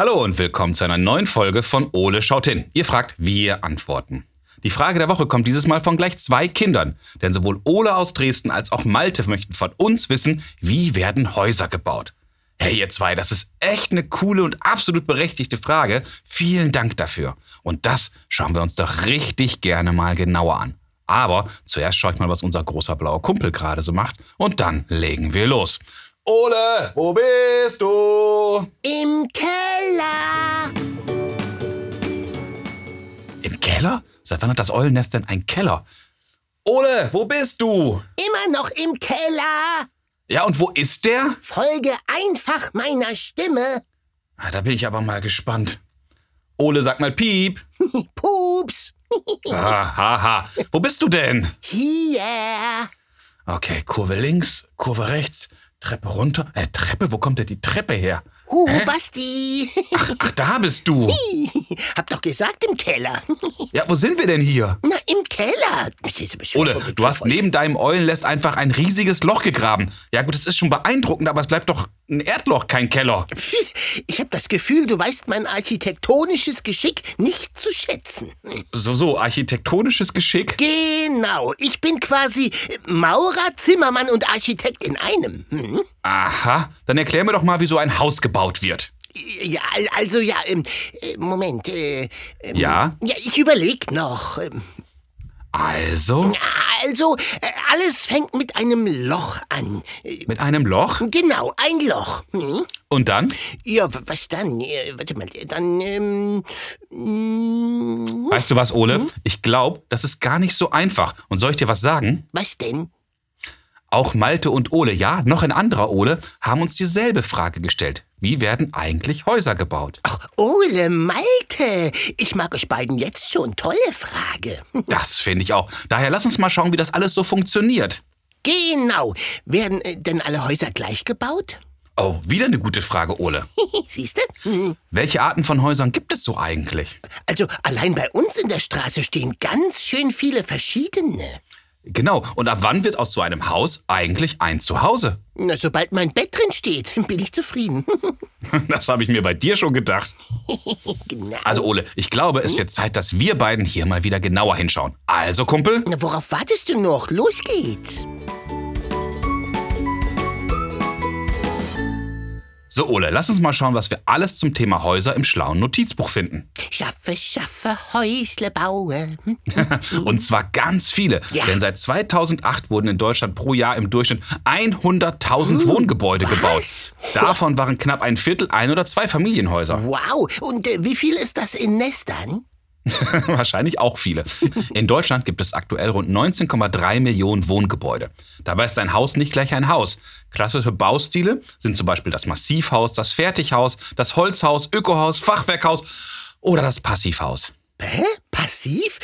Hallo und willkommen zu einer neuen Folge von Ole schaut hin. Ihr fragt, wir antworten. Die Frage der Woche kommt dieses Mal von gleich zwei Kindern, denn sowohl Ole aus Dresden als auch Malte möchten von uns wissen, wie werden Häuser gebaut. Hey ihr zwei, das ist echt eine coole und absolut berechtigte Frage. Vielen Dank dafür. Und das schauen wir uns doch richtig gerne mal genauer an. Aber zuerst schaue ich mal, was unser großer blauer Kumpel gerade so macht und dann legen wir los. Ole, wo bist du? Im Keller. Im Keller? Seit wann hat das Eulennest denn einen Keller? Ole, wo bist du? Immer noch im Keller. Ja, und wo ist der? Folge einfach meiner Stimme. Ah, da bin ich aber mal gespannt. Ole, sag mal Piep. Pups. Ah, haha. Wo bist du denn? Hier. Okay, Kurve links, Kurve rechts, Treppe runter. Äh, Treppe? Wo kommt denn die Treppe her? Huh, Basti. Ach, ach, da bist du. Hab doch gesagt im Keller. Ja, wo sind wir denn hier? Na, im Keller. Ole, du hast Begriff neben deinem Eulennest einfach ein riesiges Loch gegraben. Ja gut, das ist schon beeindruckend, aber es bleibt doch ein Erdloch, kein Keller. heute. Ich habe das Gefühl, du weißt mein architektonisches Geschick nicht zu schätzen. So, so, architektonisches Geschick. Genau, ich bin quasi Maurer, Zimmermann und Architekt in einem. Hm? Aha, dann erklär mir doch mal, wie so ein Haus gebaut wird. Ja, al- also ja, ähm, äh, Moment. Äh, ähm, Ja? Ja, ich überleg noch. Ähm, Also, Also, äh, alles fängt mit einem Loch an. Äh, mit einem Loch Genau, ein Loch. Hm? und dann? Ja, was dann? Warte mal, dann, ähm, mm, Weißt du was, Ole? Ich glaube, das ist gar nicht so einfach. Und soll ich dir was sagen? was denn? Auch Malte und Ole, ja, noch ein anderer Ole, haben uns dieselbe Frage gestellt. Wie werden eigentlich Häuser gebaut? Ach, Ole, Malte. Ich mag euch beiden jetzt schon. Tolle Frage. Das finde ich auch. Daher lass uns mal schauen, wie das alles so funktioniert. Genau. Werden äh, denn alle Häuser gleich gebaut? Oh, wieder eine gute Frage, Ole. Siehst du? Hm. Welche Arten von Häusern gibt es so eigentlich? Also, allein bei uns in der Straße stehen ganz schön viele verschiedene. Genau, und ab wann wird aus so einem Haus eigentlich ein Zuhause? Na, sobald mein Bett drin steht, bin ich zufrieden. Das habe ich mir bei dir schon gedacht. genau. Also Ole, ich glaube, es wird Zeit, dass wir beiden hier mal wieder genauer hinschauen. Also, Kumpel, Na, worauf wartest du noch? Los geht's. So Ole, lass uns mal schauen, was wir alles zum Thema Häuser im schlauen Notizbuch finden. Schaffe, schaffe, Häusle baue. Und zwar ganz viele. Ja. Denn seit 2008 wurden in Deutschland pro Jahr im Durchschnitt 100.000 Wohngebäude was? gebaut. Davon waren knapp ein Viertel ein- oder zwei Familienhäuser. Wow. Und äh, wie viel ist das in Nestern? Wahrscheinlich auch viele. In Deutschland gibt es aktuell rund 19,3 Millionen Wohngebäude. Dabei ist ein Haus nicht gleich ein Haus. Klassische Baustile sind zum Beispiel das Massivhaus, das Fertighaus, das Holzhaus, Ökohaus, Fachwerkhaus oder das Passivhaus. Hä? Passiv?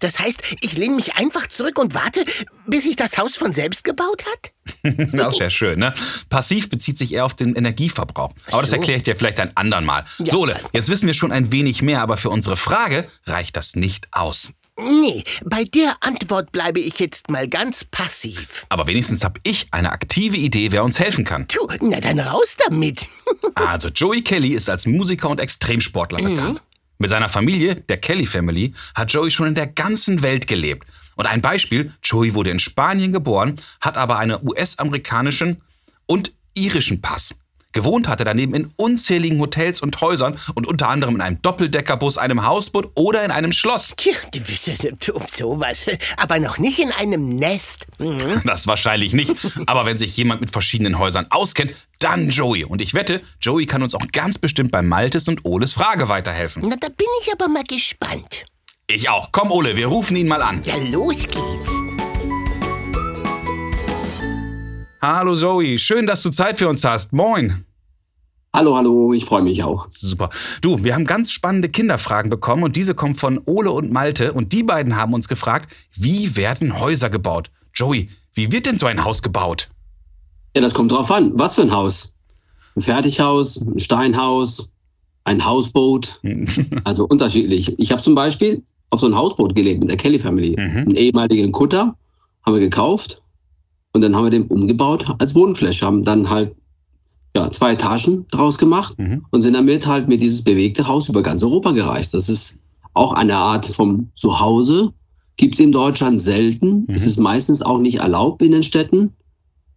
Das heißt, ich lehne mich einfach zurück und warte, bis sich das Haus von selbst gebaut hat? Das wäre schön, ne? Passiv bezieht sich eher auf den Energieverbrauch. Aber das so. erkläre ich dir vielleicht ein andern Mal. Ja, so, Ole, dann. jetzt wissen wir schon ein wenig mehr, aber für unsere Frage reicht das nicht aus. Nee, bei der Antwort bleibe ich jetzt mal ganz passiv. Aber wenigstens habe ich eine aktive Idee, wer uns helfen kann. Tu, na dann raus damit. Also Joey Kelly ist als Musiker und Extremsportler bekannt. Mit seiner Familie, der Kelly Family, hat Joey schon in der ganzen Welt gelebt. Und ein Beispiel, Joey wurde in Spanien geboren, hat aber einen US-amerikanischen und irischen Pass. Gewohnt hat er daneben in unzähligen Hotels und Häusern und unter anderem in einem Doppeldeckerbus, einem Hausboot oder in einem Schloss. Tja, um sowas. Aber noch nicht in einem Nest. Mhm. Das wahrscheinlich nicht. Aber wenn sich jemand mit verschiedenen Häusern auskennt, dann Joey. Und ich wette, Joey kann uns auch ganz bestimmt bei Maltes und Oles Frage weiterhelfen. Na, da bin ich aber mal gespannt. Ich auch. Komm, Ole, wir rufen ihn mal an. Ja, los geht's. Hallo Joey, schön, dass du Zeit für uns hast. Moin. Hallo, hallo, ich freue mich auch. Super. Du, wir haben ganz spannende Kinderfragen bekommen und diese kommen von Ole und Malte und die beiden haben uns gefragt, wie werden Häuser gebaut? Joey, wie wird denn so ein Haus gebaut? Ja, das kommt drauf an. Was für ein Haus? Ein Fertighaus, ein Steinhaus, ein Hausboot. also unterschiedlich. Ich habe zum Beispiel auf so ein Hausboot gelebt mit der Kelly Family. Mhm. Einen ehemaligen Kutter haben wir gekauft und dann haben wir den umgebaut als Wohnfläche. Haben dann halt ja, zwei Etagen draus gemacht Mhm. und sind damit halt mit dieses bewegte Haus über ganz Europa gereist. Das ist auch eine Art vom Zuhause. Gibt es in Deutschland selten. Mhm. Es ist meistens auch nicht erlaubt in den Städten.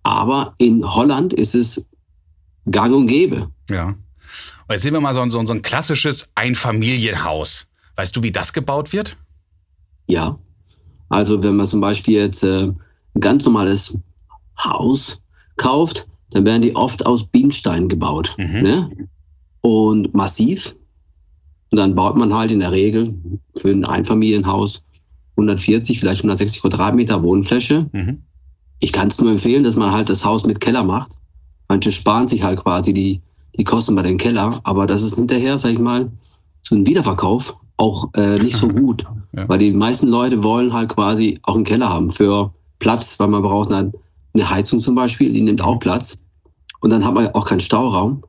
Aber in Holland ist es gang und gäbe. Ja. Und jetzt sehen wir mal so, ein- so, so ein klassisches Einfamilienhaus. Weißt du, wie das gebaut wird? Ja. Also wenn man zum Beispiel jetzt äh, ein ganz normales Haus kauft, dann werden die oft aus Bienenstein gebaut. Mhm. Ne? Und massiv. Und dann baut man halt in der Regel für ein Einfamilienhaus 140, vielleicht 160 Quadratmeter Wohnfläche. Mhm. Ich kann es nur empfehlen, dass man halt das Haus mit Keller macht. Manche sparen sich halt quasi die, die Kosten bei den Keller, aber das ist hinterher, sag ich mal, so ein Wiederverkauf auch äh, nicht so gut. Ja. Weil die meisten Leute wollen halt quasi auch einen Keller haben für Platz, weil man braucht dann eine Heizung zum Beispiel, die nimmt auch Platz. Und dann hat man auch keinen Stauraum.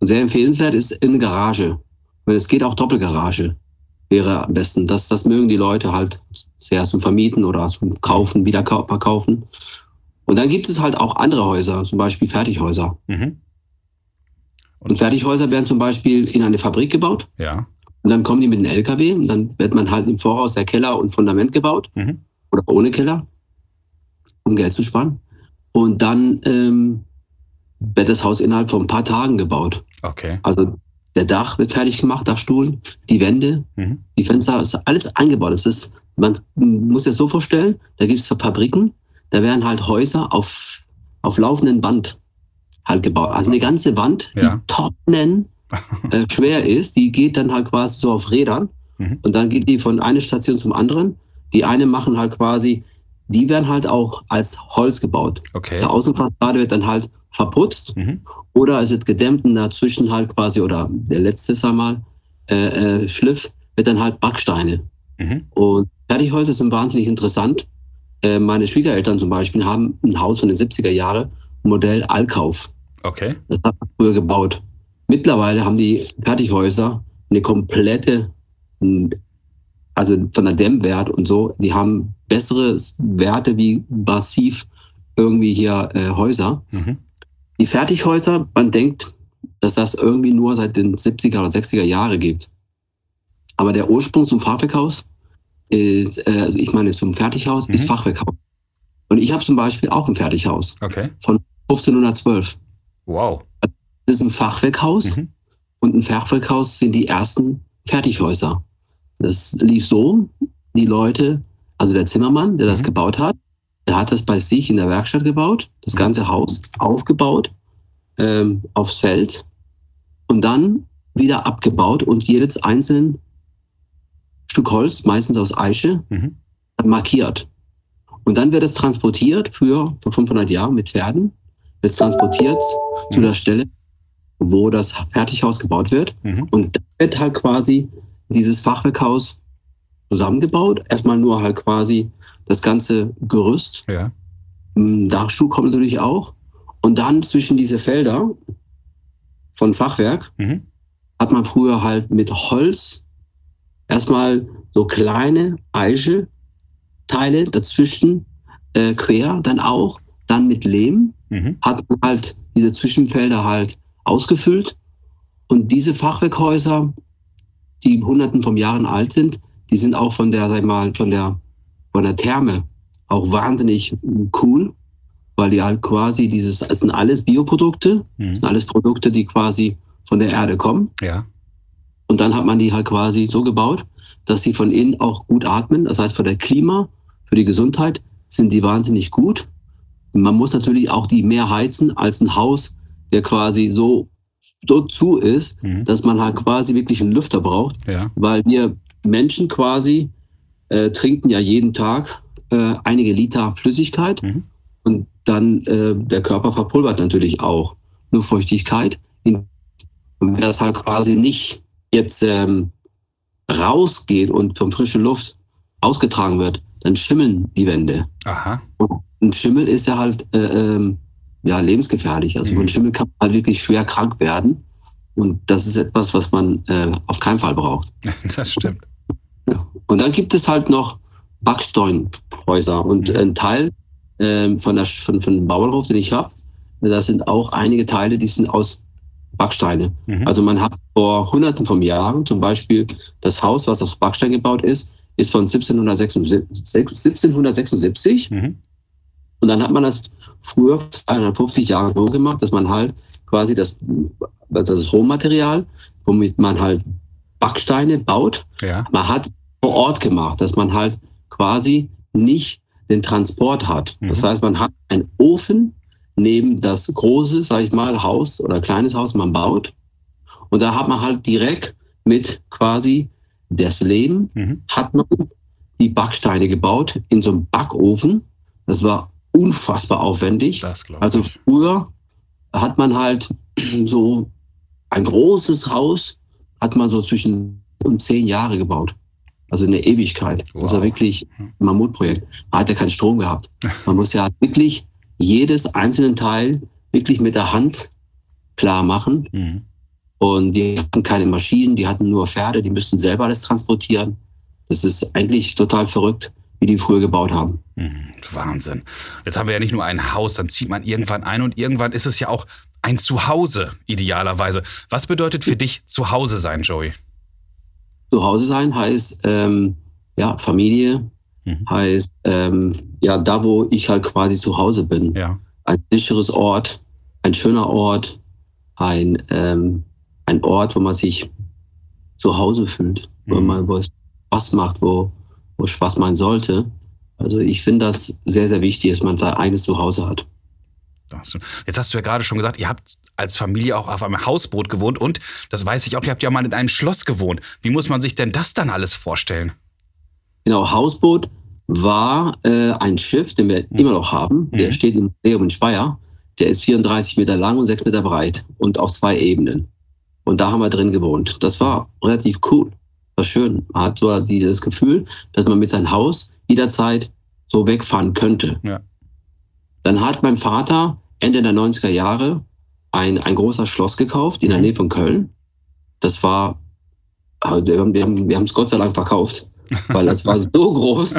Und sehr empfehlenswert ist eine Garage. Weil es geht auch Doppelgarage. Wäre am besten. Das, das mögen die Leute halt sehr zum Vermieten oder zum Kaufen, wieder verkaufen. Und dann gibt es halt auch andere Häuser, zum Beispiel Fertighäuser. Mhm. Und Fertighäuser werden zum Beispiel in eine Fabrik gebaut. Ja. Und dann kommen die mit einem LKW und dann wird man halt im Voraus der Keller und Fundament gebaut Mhm. oder ohne Keller, um Geld zu sparen. Und dann ähm, wird das Haus innerhalb von ein paar Tagen gebaut. Okay. Also der Dach wird fertig gemacht, Dachstuhl, die Wände, Mhm. die Fenster, ist alles eingebaut. Es ist, man muss sich das so vorstellen, da gibt es Fabriken, da werden halt Häuser auf, auf laufenden Band halt gebaut. Also eine ganze Wand, Ja. die tonnen äh, schwer ist, die geht dann halt quasi so auf Rädern Mhm. und dann geht die von einer Station zum anderen. Die eine machen halt quasi, die werden halt auch als Holz gebaut. Okay. Die Außenfassade wird dann halt verputzt Mhm. oder es wird gedämmt und dazwischen halt quasi, oder der letzte, sag mal, äh, äh, Schliff wird dann halt Backsteine. Mhm. Und Fertighäuser sind wahnsinnig interessant. Äh, meine Schwiegereltern zum Beispiel haben ein Haus von den 70er Jahren, Modell Allkauf. Okay. Das hat man früher gebaut. Mittlerweile haben die Fertighäuser eine komplette, also von der Dämmwert und so, die haben bessere Werte wie massiv irgendwie hier äh, Häuser. Mhm. Die Fertighäuser, man denkt, dass das irgendwie nur seit den 70er oder 60er Jahre gibt. Aber der Ursprung zum Fachwerkhaus ist, äh, ich meine zum Fertighaus, Mhm. ist Fachwerkhaus. Und ich habe zum Beispiel auch ein Fertighaus, Okay. 1512. Wow. Das ist ein Fachwerkhaus Mhm. und ein Fachwerkhaus sind die ersten Fertighäuser. Das lief so, die Leute, also der Zimmermann, der das Mhm. gebaut hat, der hat das bei sich in der Werkstatt gebaut, das Mhm. ganze Haus aufgebaut, ähm, aufs Feld und dann wieder abgebaut und jedes einzelne Stück Holz, meistens aus Eiche, Mhm. markiert. Und dann wird es transportiert für, für 500 Jahre mit Pferden, wird es transportiert zu Mhm. der Stelle, wo das Fertighaus gebaut wird. Mhm. Und da wird halt quasi dieses Fachwerkhaus zusammengebaut. Erstmal nur halt quasi das ganze Gerüst. Ja. Dachstuhl kommt natürlich auch. Und dann zwischen diese Felder von Fachwerk Mhm. hat man früher halt mit Holz erstmal so kleine Eiche-Teile dazwischen äh, quer, dann auch, dann mit Lehm Mhm. hat man halt diese Zwischenfelder halt ausgefüllt. Und diese Fachwerkhäuser, die hunderten von Jahren alt sind, die sind auch von der, sag ich mal, von der, von der Therme auch wahnsinnig cool, weil die halt quasi dieses, es sind alles Bioprodukte, Mhm. sind alles Produkte, die quasi von der Erde kommen. Ja. Und dann hat man die halt quasi so gebaut, dass sie von innen auch gut atmen. Das heißt, für der Klima, für die Gesundheit sind die wahnsinnig gut. Man muss natürlich auch die mehr heizen als ein Haus, der quasi so, so zu ist, Mhm. dass man halt quasi wirklich einen Lüfter braucht, Ja. weil wir Menschen quasi äh, trinken ja jeden Tag äh, einige Liter Flüssigkeit Mhm. und dann äh, der Körper verpulvert natürlich auch nur Feuchtigkeit. Und wenn das halt quasi nicht jetzt ähm, rausgeht und von frischer Luft ausgetragen wird, dann schimmeln die Wände. Aha. Und ein Schimmel ist ja halt äh, ähm, ja, lebensgefährlich. Also Mhm. von Schimmel kann man halt wirklich schwer krank werden. Und das ist etwas, was man äh, auf keinen Fall braucht. Das stimmt. Ja. Und dann gibt es halt noch Backsteinhäuser. Und Mhm. ein Teil ähm, von, der, von, von dem Bauernhof, den ich habe, da sind auch einige Teile, die sind aus Backsteine. Mhm. Also man hat vor hunderten von Jahren zum Beispiel das Haus, was aus Backstein gebaut ist, ist von 1776. 1776 Mhm. und dann hat man das früher, 250 Jahre so gemacht, dass man halt quasi das, das Rohmaterial, womit man halt Backsteine baut, Ja. man hat vor Ort gemacht, dass man halt quasi nicht den Transport hat. Das Mhm. heißt, man hat einen Ofen neben das große, sag ich mal, Haus oder kleines Haus, man baut. Und da hat man halt direkt mit quasi das Lehm, Mhm. hat man die Backsteine gebaut in so einem Backofen. Das war unfassbar aufwendig. Das Also früher hat man halt so ein großes Haus, hat man so zwischen und zehn Jahre gebaut. Also eine Ewigkeit. Das Wow. war wirklich ein Mammutprojekt. Man hat ja keinen Strom gehabt. Man muss ja wirklich jedes einzelne Teil wirklich mit der Hand klar machen. Mhm. Und die hatten keine Maschinen, die hatten nur Pferde, die müssten selber alles transportieren. Das ist eigentlich total verrückt, wie die früher gebaut haben. Mhm. Wahnsinn. Jetzt haben wir ja nicht nur ein Haus, dann zieht man irgendwann ein und irgendwann ist es ja auch ein Zuhause, idealerweise. Was bedeutet für dich Zuhause sein, Joey? Zu Hause sein heißt ähm, ja Familie, Mhm. heißt ähm, ja da, wo ich halt quasi zu Hause bin. Ja. Ein sicheres Ort, ein schöner Ort, ein, ähm, ein Ort, wo man sich zu Hause fühlt, wo Mhm. man wo es Spaß macht, wo, wo Spaß machen sollte. Also ich finde das sehr, sehr wichtig, dass man sein eigenes Zuhause hat. Das- Jetzt hast du ja gerade schon gesagt, ihr habt als Familie auch auf einem Hausboot gewohnt und das weiß ich auch, ihr habt ja mal in einem Schloss gewohnt. Wie muss man sich denn das dann alles vorstellen? Genau, Hausboot war äh, ein Schiff, den wir Mhm. immer noch haben. Der Mhm. steht im Museum in Speyer. Der ist 34 Meter lang und 6 Meter breit und auf zwei Ebenen. Und da haben wir drin gewohnt. Das war relativ cool. War schön. Man hat so dieses Gefühl, dass man mit seinem Haus jederzeit so wegfahren könnte. Ja. Dann hat mein Vater Ende der 90er Jahre ein, ein großes Schloss gekauft in der. Nähe von Köln. Das war, äh, wir haben wir es Gott sei Dank verkauft, weil das war so groß,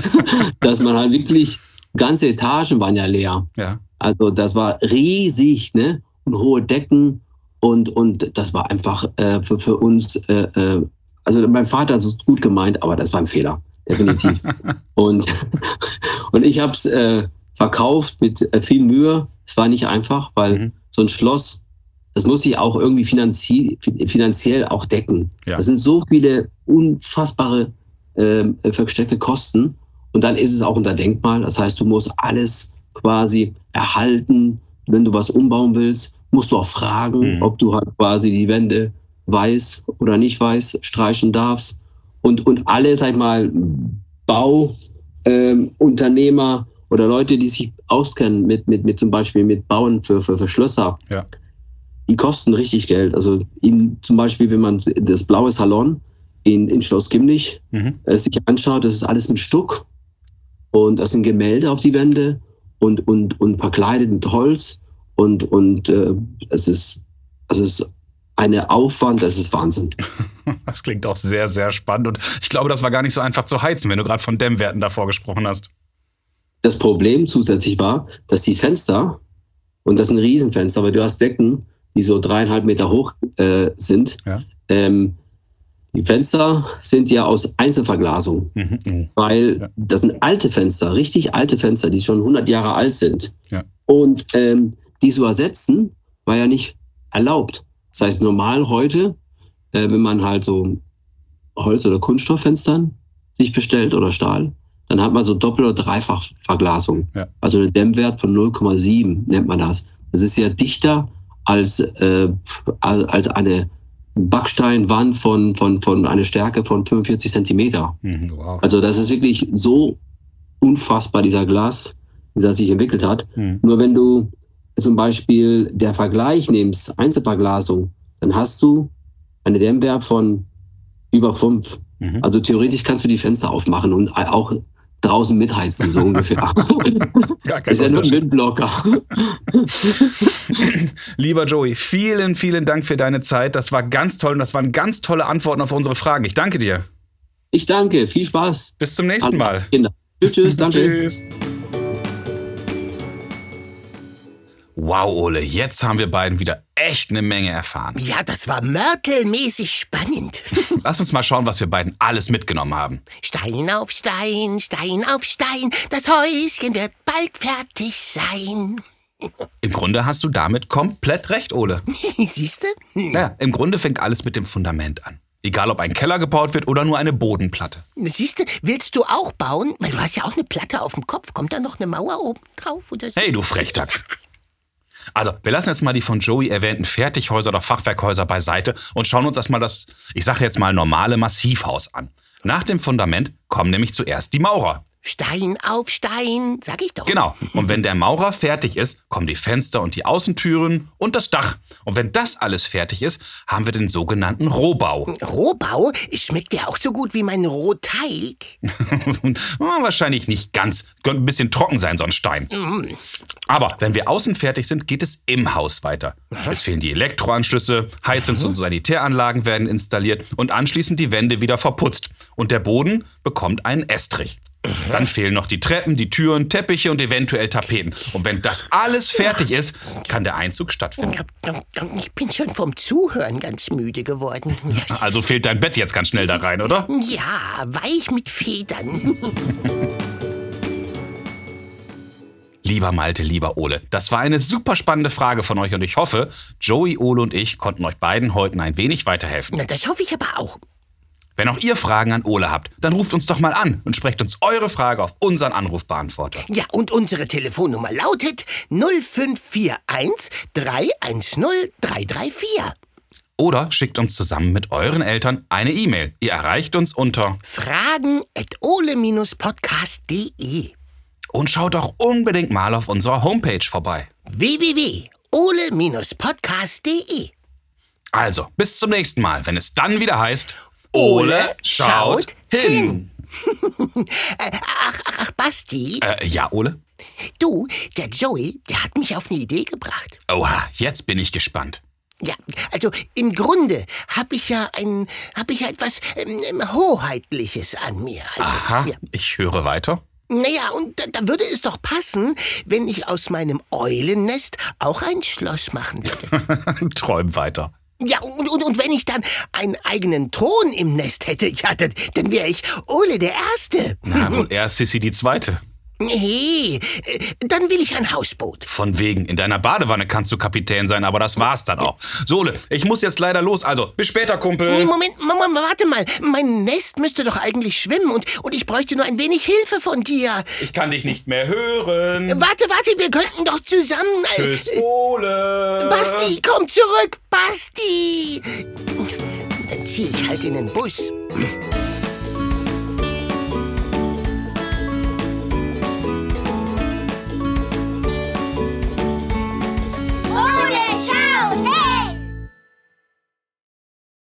dass man halt wirklich, ganze Etagen waren ja leer. Ja. Also das war riesig, ne? Und hohe Decken und, und das war einfach äh, für, für uns, äh, äh, also mein Vater hat es gut gemeint, aber das war ein Fehler, definitiv. und, und ich habe es äh, verkauft mit äh, viel Mühe. Es war nicht einfach, weil Mhm. so ein Schloss, das muss ich auch irgendwie finanzie finanziell auch decken. Ja. Das sind so viele unfassbare ähm, versteckte Kosten. Und dann ist es auch unter Denkmal. Das heißt, du musst alles quasi erhalten. Wenn du was umbauen willst, musst du auch fragen, Mhm. ob du halt quasi die Wände weiß oder nicht weiß streichen darfst. Und, und alle, sag ich mal, Bauunternehmer ähm, oder Leute, die sich auskennen mit, mit, mit zum Beispiel mit Bauen für, für, für Schlösser, Ja. die kosten richtig Geld. Also in, zum Beispiel, wenn man das blaue Salon in, in Schloss Gimlich Mhm. äh, sich anschaut, das ist alles mit Stuck und das sind Gemälde auf die Wände und, und, und verkleidet mit Holz und, und äh, es ist, es ist eine Aufwand, das ist Wahnsinn. Das klingt auch sehr, sehr spannend und ich glaube, das war gar nicht so einfach zu heizen, wenn du gerade von Dämmwerten davor gesprochen hast. Das Problem zusätzlich war, dass die Fenster, und das sind Riesenfenster, aber du hast Decken, die so dreieinhalb Meter hoch äh, sind. Ja. Ähm, die Fenster sind ja aus Einzelverglasung, Mhm. Mhm. weil Ja. das sind alte Fenster, richtig alte Fenster, die schon 100 Jahre alt sind. Ja. Und ähm, die zu ersetzen, war ja nicht erlaubt. Das heißt, normal heute, äh, wenn man halt so Holz- oder Kunststofffenstern sich bestellt oder Stahl, dann hat man so Doppel- oder Dreifachverglasung. Ja. Also einen Dämmwert von 0,7 nennt man das. Das ist ja dichter als, äh, als eine Backsteinwand von, von, von einer Stärke von 45 Zentimeter. Mhm. Wow. Also das ist wirklich so unfassbar, dieser Glas, der sich entwickelt hat. Mhm. Nur wenn du zum Beispiel der Vergleich nimmst, Einzelverglasung, dann hast du eine Dämmwert von über fünf. Mhm. Also theoretisch kannst du die Fenster aufmachen und auch draußen mitheizen, so ungefähr. Gar kein ist ja nur ein. Windblocker. Lieber Joey, vielen, vielen Dank für deine Zeit. Das war ganz toll und das waren ganz tolle Antworten auf unsere Fragen. Ich danke dir. Ich danke, viel Spaß. Bis zum nächsten Mal. Kinder. Tschüss, tschüss, danke. Tschüss. Wow, Ole, jetzt haben wir beiden wieder echt eine Menge erfahren. Ja, das war mörtelmäßig spannend. Lass uns mal schauen, was wir beiden alles mitgenommen haben. Stein auf Stein, Stein auf Stein, das Häuschen wird bald fertig sein. Im Grunde hast du damit komplett recht, Ole. Siehst du? Ja, im Grunde fängt alles mit dem Fundament an. Egal, ob ein Keller gebaut wird oder nur eine Bodenplatte. Siehst du, willst du auch bauen? Weil du hast ja auch eine Platte auf dem Kopf. Kommt da noch eine Mauer oben drauf? Oder so? Hey, du Frechdachs. Also, wir lassen jetzt mal die von Joey erwähnten Fertighäuser oder Fachwerkhäuser beiseite und schauen uns erstmal das, ich sage jetzt mal, normale Massivhaus an. Nach dem Fundament kommen nämlich zuerst die Maurer. Stein auf Stein, sag ich doch. Genau. Und wenn der Maurer fertig ist, kommen die Fenster und die Außentüren und das Dach. Und wenn das alles fertig ist, haben wir den sogenannten Rohbau. Rohbau schmeckt ja auch so gut wie mein Rohteig. Wahrscheinlich nicht ganz. Könnte ein bisschen trocken sein, so ein Stein. Aber wenn wir außen fertig sind, geht es im Haus weiter. Es fehlen die Elektroanschlüsse, Heizungs- und Sanitäranlagen werden installiert und anschließend die Wände wieder verputzt. Und der Boden bekommt einen Estrich. Dann fehlen noch die Treppen, die Türen, Teppiche und eventuell Tapeten. Und wenn das alles fertig ist, kann der Einzug stattfinden. Ich bin schon vom Zuhören ganz müde geworden. Also fehlt dein Bett jetzt ganz schnell da rein, oder? Ja, weich mit Federn. Lieber Malte, lieber Ole, das war eine super spannende Frage von euch und ich hoffe, Joey, Ole und ich konnten euch beiden heute ein wenig weiterhelfen. Na, das hoffe ich aber auch. Wenn auch ihr Fragen an Ole habt, dann ruft uns doch mal an und sprecht uns eure Frage auf unseren Anrufbeantworter. Ja, und unsere Telefonnummer lautet 0541 310 334. Oder schickt uns zusammen mit euren Eltern eine E-Mail. Ihr erreicht uns unter Fragen at ole-podcast.de und schaut doch unbedingt mal auf unserer Homepage vorbei. www.ole-podcast.de Also, bis zum nächsten Mal, wenn es dann wieder heißt Ole schaut hin. Äh, Ach, ach, ach, Basti, Äh, ja, Ole? du, der Joey, der hat mich auf eine Idee gebracht. Oha, jetzt bin ich gespannt. Ja, also im Grunde habe ich ja ein, habe ich ja etwas ähm, Hoheitliches an mir. Also, Aha, Ja. ich höre weiter. Naja, und da, da würde es doch passen, wenn ich aus meinem Eulennest auch ein Schloss machen würde. Träum weiter. Ja, und, und, und wenn ich dann einen eigenen Thron im Nest hätte, ja, dann, dann wäre ich Ole der Erste. Na, wohl eher Sissy die Zweite. Nee, äh, dann will ich ein Hausboot. Von wegen, in deiner Badewanne kannst du Kapitän sein, aber das war's dann auch. So, Ole, ich muss jetzt leider los, also bis später, Nee, Kumpel. Moment, Mama, warte mal. Mein Nest müsste doch eigentlich schwimmen und, und ich bräuchte nur ein wenig Hilfe von dir. Ich kann dich nicht mehr hören. Warte, warte, wir könnten doch zusammen. äh, Tschüss, Ole. Basti, komm zurück, Basti! Dann zieh ich halt in den Bus.